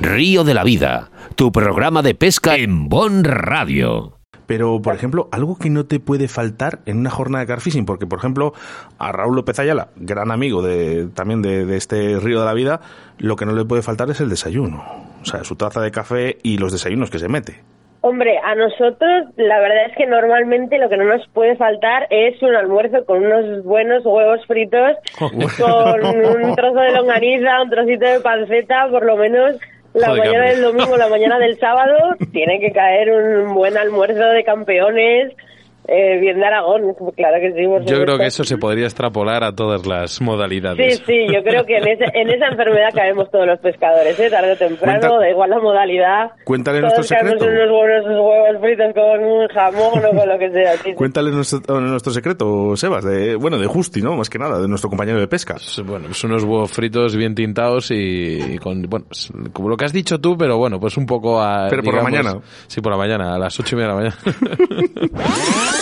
Río de la Vida, tu programa de pesca en Bon Radio. Pero, por ejemplo, algo que no te puede faltar en una jornada de carfishing, porque, por ejemplo, a Raúl López Ayala, gran amigo de, también de, de este río de la vida, lo que no le puede faltar es el desayuno. O sea, su taza de café y los desayunos que se mete. Hombre, a nosotros la verdad es que normalmente lo que no nos puede faltar es un almuerzo con unos buenos huevos fritos, con un trozo de longaniza, un trocito de panceta, por lo menos la Joder, mañana del domingo, la mañana del sábado, tiene que caer un buen almuerzo de campeones, eh, bien de Aragón, claro que sí. por Yo creo que eso se podría extrapolar a todas las modalidades. Sí, sí, yo creo que en, ese- en esa enfermedad caemos todos los pescadores, ¿eh? tarde o temprano, Cuenta- da igual la modalidad. Cuéntale todos nuestro secreto. en unos buenos huevos fritos con un jamón o con lo que sea. sí, sí. Cuéntale nuestro, nuestro secreto, Sebas, de, bueno, de Justi, ¿no? Más que nada, de nuestro compañero de pesca. Bueno, pues unos huevos fritos bien tintados y, y con, bueno, como lo que has dicho tú, pero bueno, pues un poco a... Pero por la mañana. Sí, por la mañana, a las ocho y media de la mañana.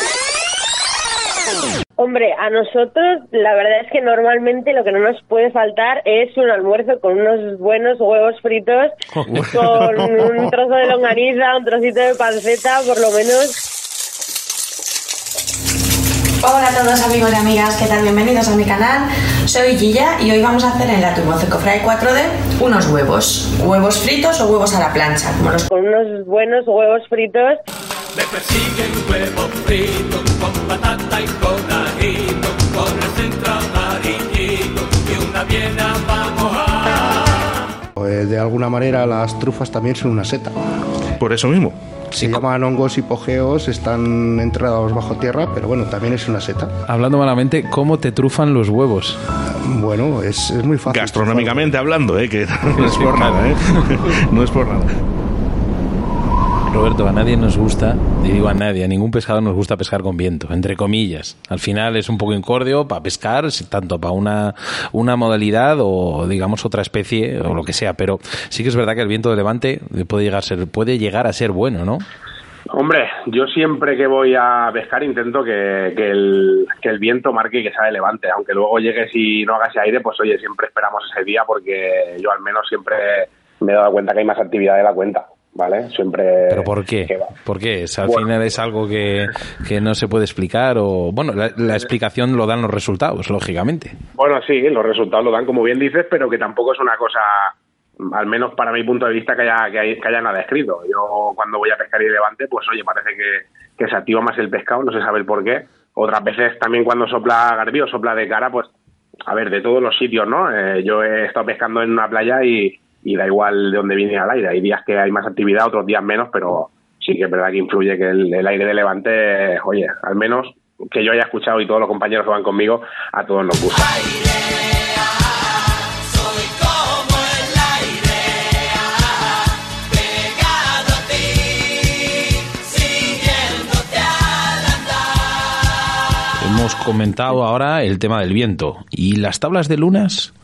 Hombre, a nosotros la verdad es que normalmente lo que no nos puede faltar es un almuerzo con unos buenos huevos fritos, con un trozo de longaniza, un trocito de panceta, por lo menos. Hola a todos amigos y amigas, ¿qué tal? Bienvenidos a mi canal. Soy Gilla y hoy vamos a hacer en la Turbo Fry 4D unos huevos. Huevos fritos o huevos a la plancha, como los con unos buenos huevos fritos. Me persigue un huevo frito con patata y con ajito, con el centro amarillito y una viena mojar. Pues, de alguna manera las trufas también son una seta. Por eso mismo. Se llaman hongos hipogeos, están enterrados bajo tierra, pero bueno, también es una seta. Hablando malamente, ¿cómo te trufan los huevos? Bueno, es, es muy fácil. Gastronómicamente hablando, ¿eh? Que no es por nada, ¿eh? No es por nada. Roberto, a nadie nos gusta, y digo a nadie, a ningún pescador nos gusta pescar con viento, entre comillas. Al final es un poco incordio para pescar, tanto para una, una modalidad o digamos otra especie o lo que sea, pero sí que es verdad que el viento de levante puede llegar a ser, puede llegar a ser bueno, ¿no? Hombre, yo siempre que voy a pescar intento que, el, que el viento marque y que sea de levante. Aunque luego llegues y no haga ese aire, pues oye, siempre esperamos ese día porque yo al menos siempre me he dado cuenta que hay más actividad de la cuenta, ¿vale? Siempre... ¿Pero por qué? ¿Por qué? Es- al Bueno. final es algo que, que no se puede explicar o... Bueno, la, la explicación lo dan los resultados, lógicamente. Bueno, sí, los resultados lo dan como bien dices, pero que tampoco es una cosa, al menos para mi punto de vista, que haya, que haya, que haya nada escrito. Yo cuando voy a pescar y levante, pues oye, parece que, que se activa más el pescado, no se sabe el por qué. Otras veces también cuando sopla garbí o sopla de cara, pues a ver, de todos los sitios, ¿no? Eh, yo he estado pescando en una playa y, y da igual de dónde viene al aire. Hay días que hay más actividad, otros días menos, pero sí que es verdad que influye que el, aire de levante, oye, al menos que yo haya escuchado y todos los compañeros que van conmigo, a todos nos gusta. Hemos comentado ahora el tema del viento. ¿Y las tablas de lunas?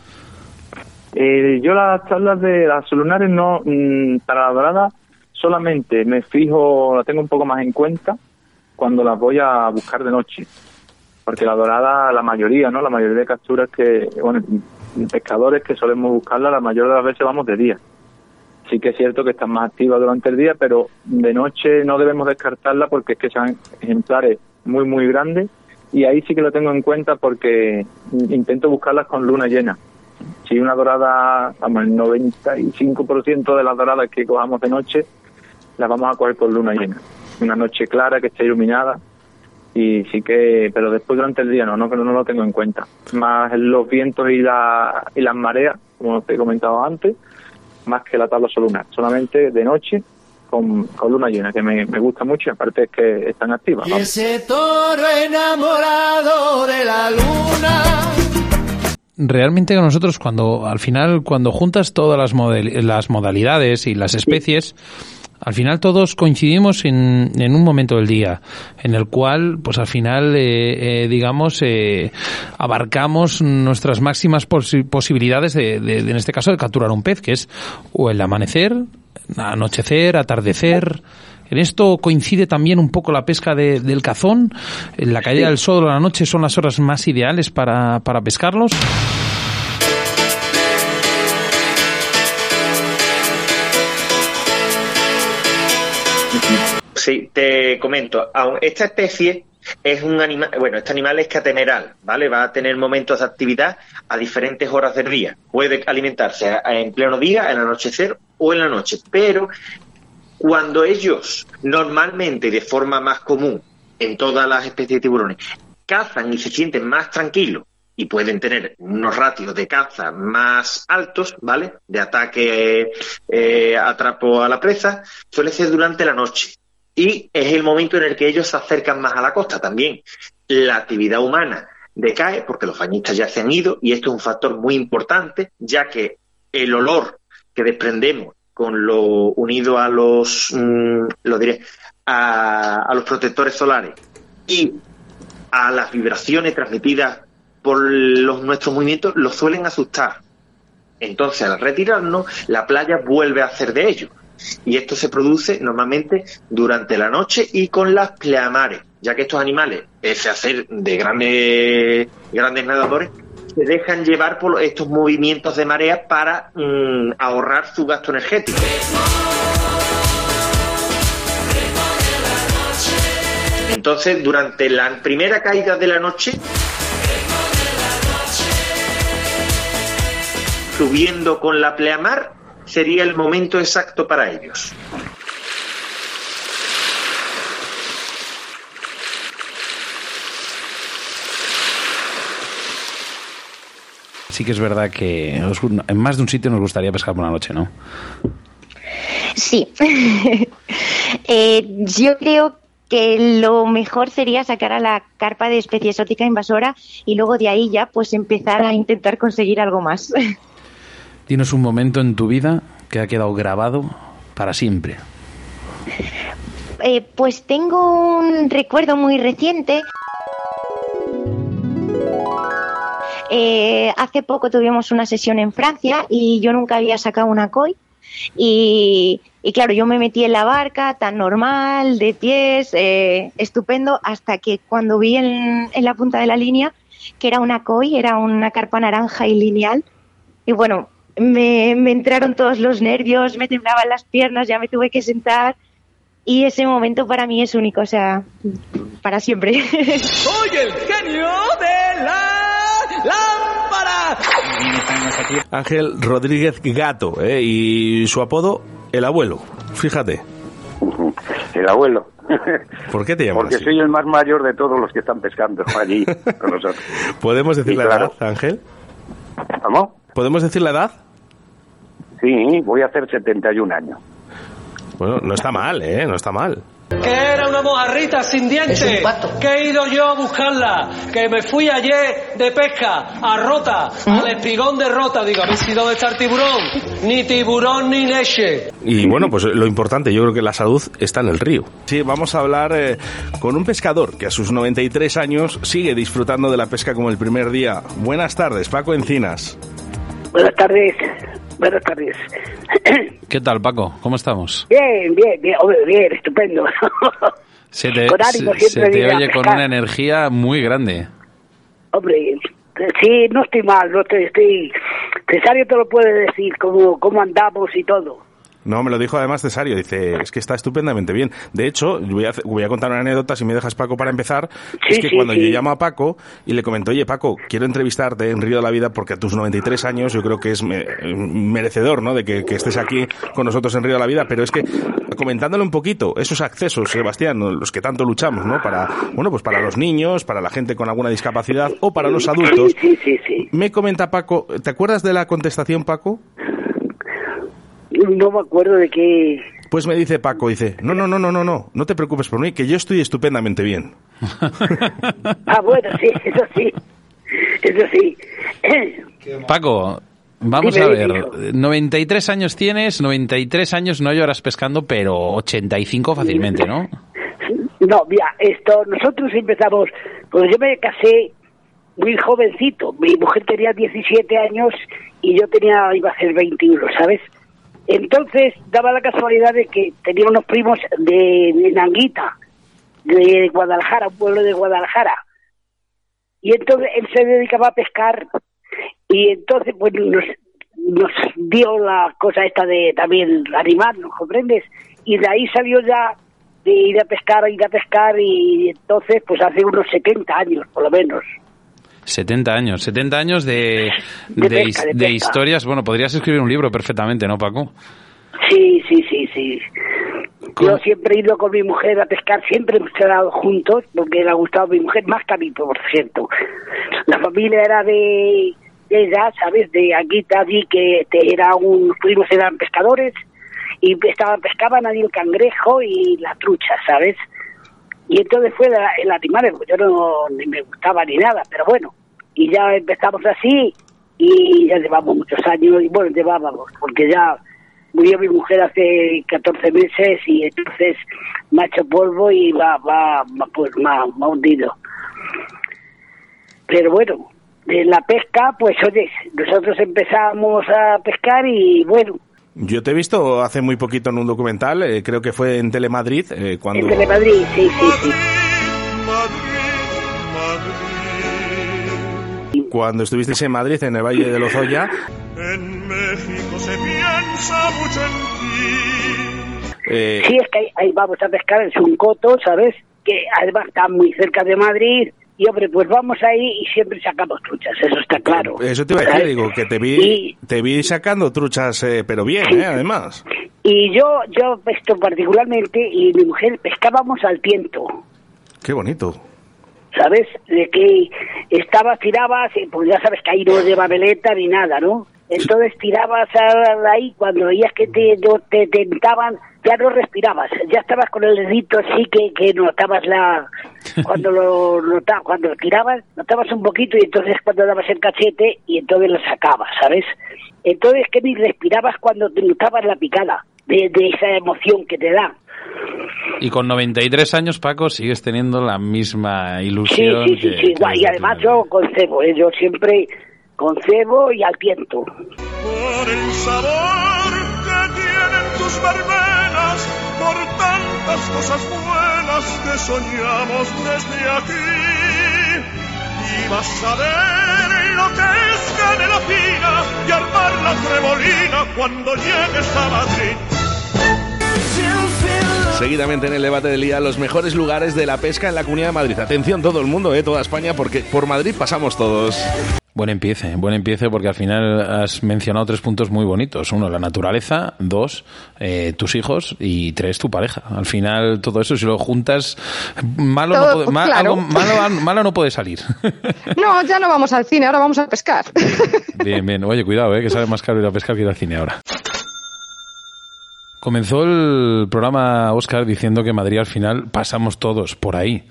Eh, yo las tablas de las lunares no, mm, para la dorada solamente me fijo, la tengo un poco más en cuenta cuando las voy a buscar de noche. Porque la dorada, la mayoría, ¿no? La mayoría de capturas que, bueno, pescadores que solemos buscarla, la mayoría de las veces vamos de día. Sí que es cierto que están más activas durante el día, pero de noche no debemos descartarla porque es que son ejemplares muy, muy grandes y ahí sí que lo tengo en cuenta porque intento buscarlas con luna llena. Si una dorada, vamos, el 95% de las doradas que cojamos de noche las vamos a coger con luna llena. Una noche clara que esté iluminada y sí que, pero después durante el día no, no, no lo tengo en cuenta. Más los vientos y, la, y las mareas, como te he comentado antes, más que la tabla solar. Solamente de noche con, con luna llena, que me, me gusta mucho y aparte es que están activas. Y ese toro enamorado de la luna. Realmente nosotros cuando al final cuando juntas todas las, model- las modalidades y las especies al final todos coincidimos en, en un momento del día en el cual pues al final eh, eh, digamos eh, abarcamos nuestras máximas posi- posibilidades de, de- de, en este caso de capturar un pez que es o el amanecer anochecer atardecer en esto coincide también un poco la pesca de- del cazón. En la caída del sol o la noche son las horas más ideales para, para pescarlos. Sí, te comento. Esta especie es un animal, bueno, este animal es catemeral, ¿vale? Va a tener momentos de actividad a diferentes horas del día. Puede alimentarse en pleno día, en el anochecer o en la noche. Pero cuando ellos normalmente de forma más común en todas las especies de tiburones cazan y se sienten más tranquilos y pueden tener unos ratios de caza más altos, ¿vale? De ataque, eh, atrapo a la presa, suele ser durante la noche. Y es el momento en el que ellos se acercan más a la costa también. La actividad humana decae porque los bañistas ya se han ido y esto es un factor muy importante, ya que el olor que desprendemos con lo unido a los, mm, lo diré, a, a los protectores solares y a las vibraciones transmitidas por los, nuestros movimientos, los suelen asustar. Entonces, al retirarnos, la playa vuelve a hacer de ello. Y esto se produce normalmente durante la noche y con las pleamares, ya que estos animales, pese a ser de grandes, grandes nadadores, se dejan llevar por estos movimientos de marea para mm, ahorrar su gasto energético. Entonces, durante la primera caída de la noche, subiendo con la pleamar, sería el momento exacto para ellos. Sí que es verdad que en más de un sitio nos gustaría pescar por la noche, ¿no? Sí. Eh, yo creo que lo mejor sería sacar a la carpa de especie exótica invasora y luego de ahí ya pues empezar a intentar conseguir algo más. Dinos un momento en tu vida que ha quedado grabado para siempre. Eh, pues tengo un recuerdo muy reciente. Eh, hace poco tuvimos una sesión en Francia y yo nunca había sacado una koi. Y, claro, yo me metí en la barca tan normal, de pies, eh, estupendo, hasta que cuando vi en, en la punta de la línea que era una koi, era una carpa naranja y lineal. Y bueno, me, me entraron todos los nervios, me temblaban las piernas, ya me tuve que sentar. Y ese momento para mí es único, o sea, para siempre. Soy el genio de la lámpara. Ángel Rodríguez Gato, ¿eh? y su apodo, el abuelo. Fíjate. El abuelo. ¿Por qué te llamas Porque así? soy el más mayor de todos los que están pescando allí con nosotros. ¿Podemos decir Sí, la claro. edad, Ángel? ¿Cómo? ¿Podemos decir la edad? Sí, voy a hacer 71 años. Bueno, no está mal, ¿eh? No está mal. Que era una mojarrita sin dientes. Que he ido yo a buscarla. Que me fui ayer de pesca a Rota, al espigón de Rota. Digo, a ver si dónde está el tiburón. Ni tiburón ni leche. Y bueno, pues lo importante, yo creo que la salud está en el río. Sí, vamos a hablar eh, con un pescador que a sus 93 años sigue disfrutando de la pesca como el primer día. Buenas tardes, Paco Encinas. Buenas tardes. Buenas tardes. ¿Qué tal, Paco? ¿Cómo estamos? Bien, bien, bien, bien, estupendo. Se te, se- te oye con una energía muy grande. hombre, sí, no estoy mal, no estoy, estoy... Cesario te lo puede decir, cómo, cómo andamos y todo. No, me lo dijo además Cesario, dice, es que está estupendamente bien. De hecho, voy a, voy a contar una anécdota, si me dejas Paco para empezar, es que sí, cuando sí. yo llamo a Paco y le comento, oye Paco, quiero entrevistarte en Río de la Vida porque a tus 93 años yo creo que es me- merecedor, ¿no?, de que, que estés aquí con nosotros en Río de la Vida, pero es que comentándole un poquito esos accesos, Sebastián, los que tanto luchamos, ¿no?, para, bueno, pues para los niños, para la gente con alguna discapacidad o para los adultos. Sí, sí, sí. Me comenta Paco, ¿te acuerdas de la contestación, Paco? No me acuerdo de qué... Pues me dice Paco, dice, no, no, no, no, no, no, no te preocupes por mí, que yo estoy estupendamente bien. Ah, bueno, sí, eso sí. Eso sí. Paco, vamos Dime, a dime, ver. 93 años tienes, 93 años no lloras pescando, pero 85 fácilmente, ¿no? No, mira, esto, nosotros empezamos, pues yo me casé muy jovencito, mi mujer tenía 17 años y yo tenía, iba a ser 21, ¿sabes? Entonces daba la casualidad de que tenía unos primos de, Nanguita, de Guadalajara, un pueblo de Guadalajara. Y entonces él se dedicaba a pescar y entonces pues nos, nos dio la cosa esta de también animarnos, ¿comprendes? Y de ahí salió ya de ir a pescar, ir a pescar y entonces pues hace unos 70 años por lo menos. 70 años, 70 años de, De de, pesca, de de pesca. historias. Bueno, podrías escribir un libro perfectamente, ¿no, Paco? Sí, sí, sí, sí. Yo siempre he ido con mi mujer a pescar, siempre hemos quedado juntos, porque le ha gustado a mi mujer, más que a mí, por cierto. La familia era de, de ella, ¿sabes? De aquí, allí, que te- era un, primos eran pescadores, y estaban, pescaban allí el cangrejo y la trucha, ¿sabes? Y entonces fue la- el animal, yo no ni me gustaba ni nada, pero bueno, y ya empezamos así, y ya llevamos muchos años, y bueno, llevábamos, porque ya murió mi mujer hace 14 meses y entonces me ha hecho polvo y va, va, pues me hundido. Pero bueno, de la pesca, pues oye, nosotros empezamos a pescar y bueno, Yo te he visto hace muy poquito en un documental, eh, creo que fue en Telemadrid, eh, cuando... en Telemadrid, sí, sí, sí. Cuando estuvisteis en Madrid, en el Valle de Lozoya, En México se piensa mucho en ti. eh, Sí, es que ahí, ahí vamos a pescar en Suncoto, ¿sabes? Que además está muy cerca de Madrid. Y hombre, pues vamos ahí y siempre sacamos truchas, eso está claro. eso te iba a decir, digo, que te vi, te vi sacando truchas, eh, pero bien, eh, además. Y yo, yo pesco particularmente y mi mujer pescábamos al tiento, Qué bonito. ¿sabes? De que estabas, tirabas, y pues ya sabes que ahí no lleva veleta ni nada, ¿no? Entonces tirabas ahí, cuando veías que te, te tentaban, ya no respirabas, ya estabas con el dedito así que, que notabas la... Cuando lo nota, cuando tirabas, notabas un poquito y entonces cuando dabas el cachete y entonces lo sacabas, ¿sabes? Entonces que ni respirabas cuando te notabas la picada de, de esa emoción que te da. Y con 93 años, Paco, sigues teniendo la misma Sí, ilusión. sí, sí, que- sí, que guay, y además yo concebo, ¿eh? yo siempre concebo y al tiento. Por el sabor que tienen tus por tantas cosas buenas que soñamos desde aquí. Y vas a ver lo que es canela fina y armar la trebolina cuando llegues a Madrid. Seguidamente en el debate del día, los mejores lugares de la pesca en la Comunidad de Madrid. Atención todo el mundo, eh, toda España, porque por Madrid pasamos todos. Buen empiece, buen empiece porque al final has mencionado tres puntos muy bonitos. Uno, la naturaleza. Dos, eh, tus hijos. Y tres, tu pareja. Al final todo eso, si lo juntas, malo, no, puede, ma- claro. algo malo, malo no puede salir. No, ya no vamos al cine, ahora vamos a pescar. Bien, bien. Oye, cuidado, eh, que sale más caro ir a pescar que ir al cine ahora. Comenzó el programa Oscar diciendo que Madrid al final pasamos todos por ahí.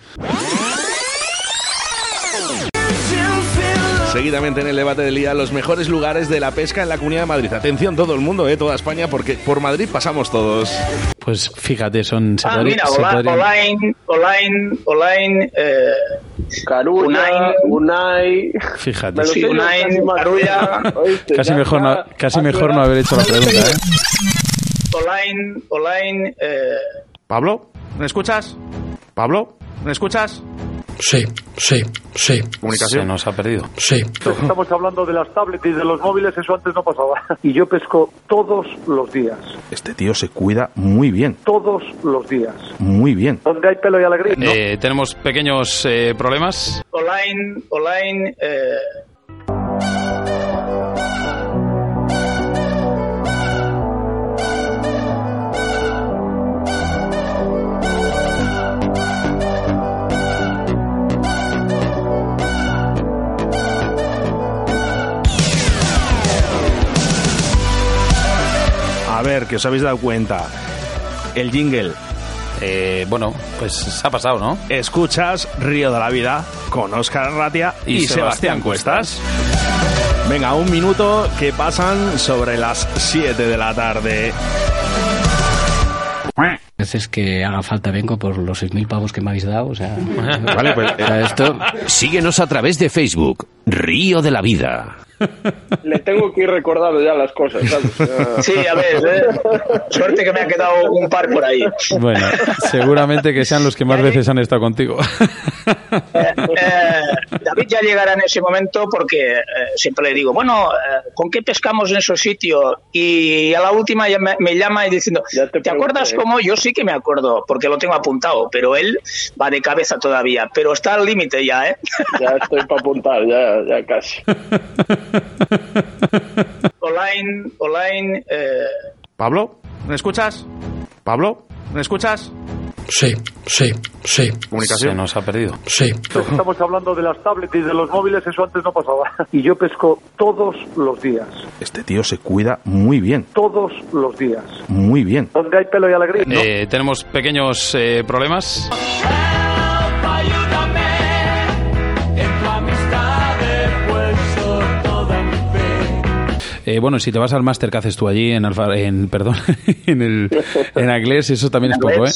Seguidamente en el debate del día, los mejores lugares de la pesca en la Comunidad de Madrid. Atención todo el mundo, eh, toda España, porque por Madrid pasamos todos. Pues fíjate, son... se Ah, podría- mira, se Ola- podría- Olain, Olain, Olain, eh, Carulla, Unain, Unai. Fíjate. sí, Unain, Carulla, Casi mejor, no, casi mejor no haber hecho la pregunta, ¿eh? Olain, Olain, eh, ¿Pablo? ¿Me escuchas? ¿Pablo? ¿Me escuchas? Sí, sí, sí. Comunicación. Se nos ha perdido. Sí. Estamos hablando de las tablets y de los móviles, eso antes no pasaba. Y yo pesco todos los días, Este tío se cuida muy bien, todos los días. muy bien. Donde hay pelo y alegría. Eh, tenemos pequeños eh, problemas. Olain, Olain, eh, Que os habéis dado cuenta. El jingle. Eh, bueno, pues se ha pasado, ¿no? Escuchas Río de la Vida con Óscar Arratia y, Y Sebastián Sebastián Cuestas. Venga, un minuto que pasan sobre las 7 de la tarde. veces que haga falta vengo por los 6.000 pavos que me habéis dado, o sea... Vale, pues, sea, esto... Síguenos a través de Facebook, Río de la Vida. Le tengo que ir recordando ya las cosas, ¿sabes? Sí, a ver, eh, suerte que me ha quedado un par por ahí. Bueno, seguramente que sean los que más veces han estado contigo. Eh, David ya llegará en ese momento porque eh, siempre le digo, bueno, eh, ¿con qué pescamos en esos sitios? Y a la última ya me, me llama y diciendo, ¿te, acuerdas cómo? Yo sí que me acuerdo porque lo tengo apuntado, pero él va de cabeza todavía, pero está al límite ya, ¿eh? Ya estoy para apuntar, ya, ya casi. online, online. Eh... Pablo, ¿me escuchas? Pablo, ¿me escuchas? Sí, sí, sí. Comunicación. Se nos ha perdido. Sí. Estamos hablando de las tablets y de los móviles, eso antes no pasaba. Y yo pesco todos los días. Este tío se cuida muy bien, Todos los días. muy bien. Donde hay pelo y alegría. Eh, tenemos pequeños eh, problemas. En tu amistad Eh, bueno, si te vas al máster que haces tú allí en Alfa, en perdón, en el en Agles, eso también es poco, ¿eh?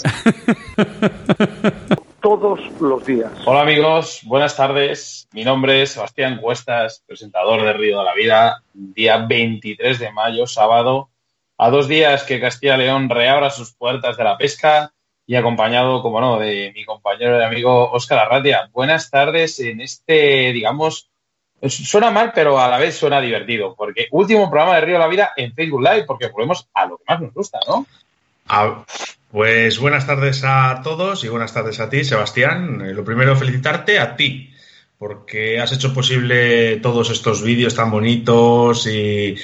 Todos los días. Hola amigos, buenas tardes. Mi nombre es Sebastián Cuestas, presentador de Río de la Vida, día 23 de mayo, sábado, a dos días que Castilla y León reabra sus puertas de la pesca y acompañado, como no, de mi compañero y amigo Óscar Arratia. Buenas tardes en este, digamos, suena mal, pero a la vez suena divertido, porque último programa de Río de la Vida en Facebook Live, porque volvemos a lo que más nos gusta, ¿no? Ah, pues buenas tardes a todos y buenas tardes a ti, Sebastián. Eh, lo primero, felicitarte a ti, porque has hecho posible todos estos vídeos tan bonitos y,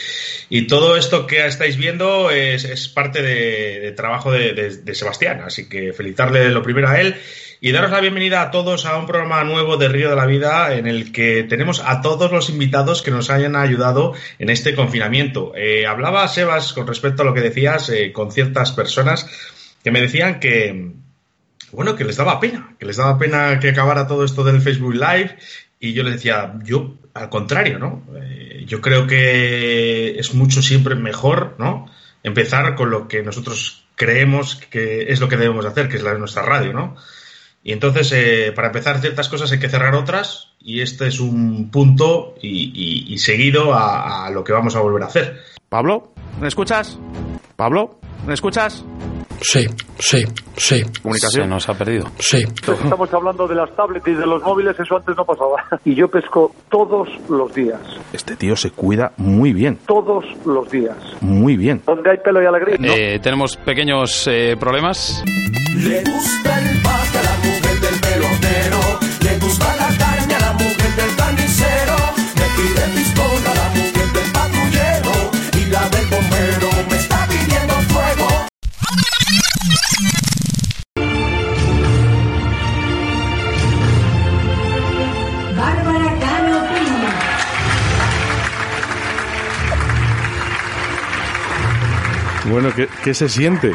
todo esto que estáis viendo es, parte de, trabajo de- de Sebastián. Así que felicitarle lo primero a él y daros la bienvenida a todos a un programa nuevo de Río de la Vida en el que tenemos a todos los invitados que nos hayan ayudado en este confinamiento. Eh, hablaba Sebas con respecto a lo que decías eh, con ciertas personas que me decían que, bueno, que les daba pena, que les daba pena que acabara todo esto del Facebook Live y yo les decía, yo al contrario, ¿no? Eh, yo creo que es mucho siempre mejor, ¿no? Empezar con lo que nosotros creemos que es lo que debemos hacer, que es la, nuestra radio, ¿no? Y entonces, eh, para empezar ciertas cosas hay que cerrar otras y este es un punto y, y- y seguido a, a lo que vamos a volver a hacer. Pablo, ¿me escuchas? Pablo, ¿me escuchas? Sí, sí, sí. Comunicación. Se nos ha perdido. Sí. Estamos hablando de las tablets y de los móviles, eso antes no pasaba. Y yo pesco todos los días. Este tío se cuida muy bien, Todos los días. muy bien. Donde hay pelo y alegría. Eh, tenemos pequeños eh, problemas. Le gusta el pasta Bueno, ¿qué, qué se siente?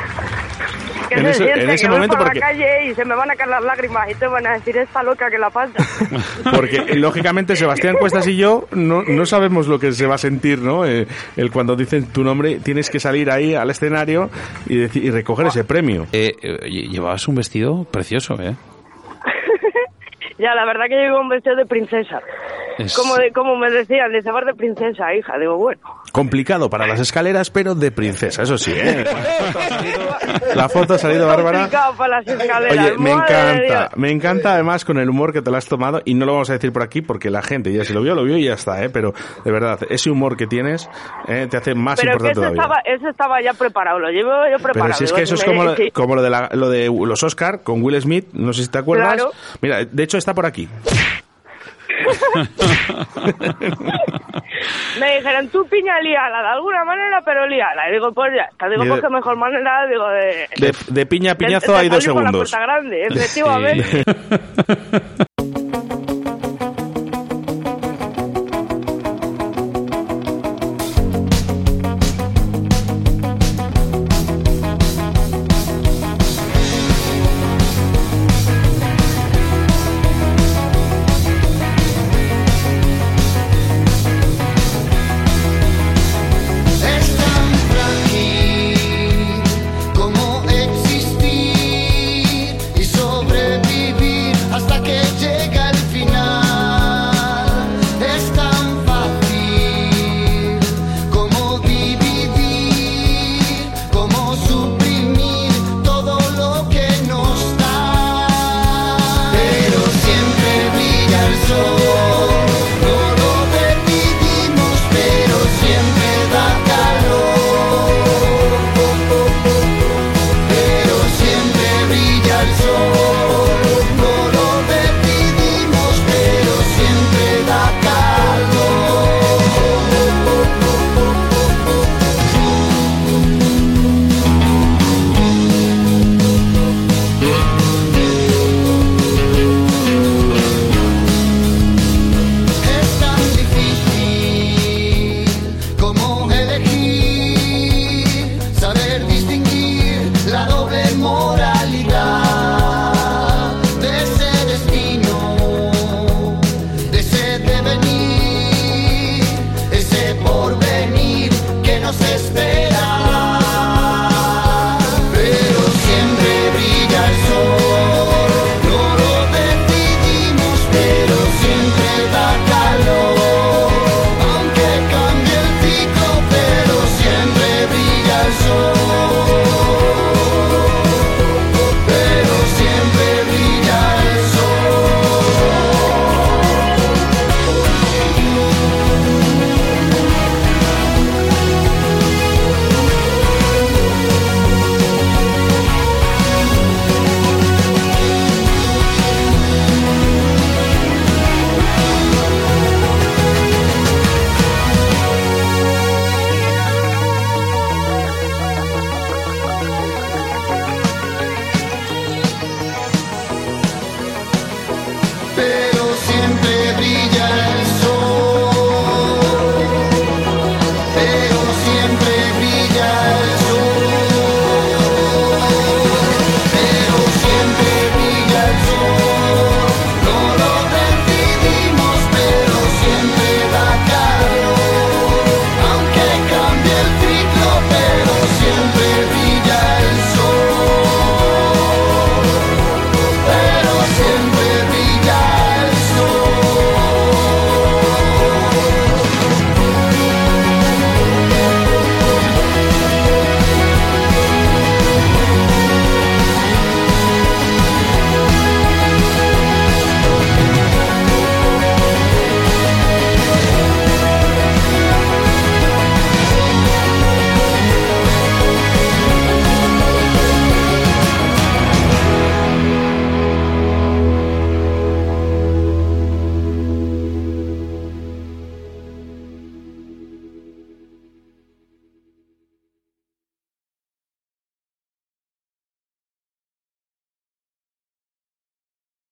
Que En se ese- siente en ese que voy momento, por porque- la calle y se me van a caer las lágrimas y te van a decir, esta loca que la pasa. Porque lógicamente Sebastián Cuestas y yo no, no sabemos lo que se va a sentir, ¿no? Eh, el cuando dicen tu nombre tienes que salir ahí al escenario y, deci- y recoger ese premio. Eh, eh, llevabas un vestido precioso, ¿eh? ya, la verdad que llevo un vestido de princesa. Es- Como, de, como me decían, de saber de princesa, hija. Digo, bueno. Complicado para las escaleras, pero de princesa, eso sí, ¿eh? La foto ha salido Bárbara. Complicado para las escaleras. Oye, me encanta, me encanta además con el humor que te lo has tomado y no lo vamos a decir por aquí porque la gente ya si lo vio, lo vio y ya está, ¿eh? Pero de verdad, ese humor que tienes eh, te hace más Pero que importante eso todavía. estaba, eso estaba ya preparado, lo llevo yo preparado. Pero si es que eso es como lo, como lo de, la- lo de los Oscar con Will Smith, no sé si te acuerdas. Claro. Mira, de hecho está por aquí. Me dijeron, tú piña líala de alguna manera, pero líala. Y digo, pues ya está. Digo, pues qué mejor manera, digo, de... De, de piña a piñazo de hay dos por la segundos. puerta grande, efectivamente.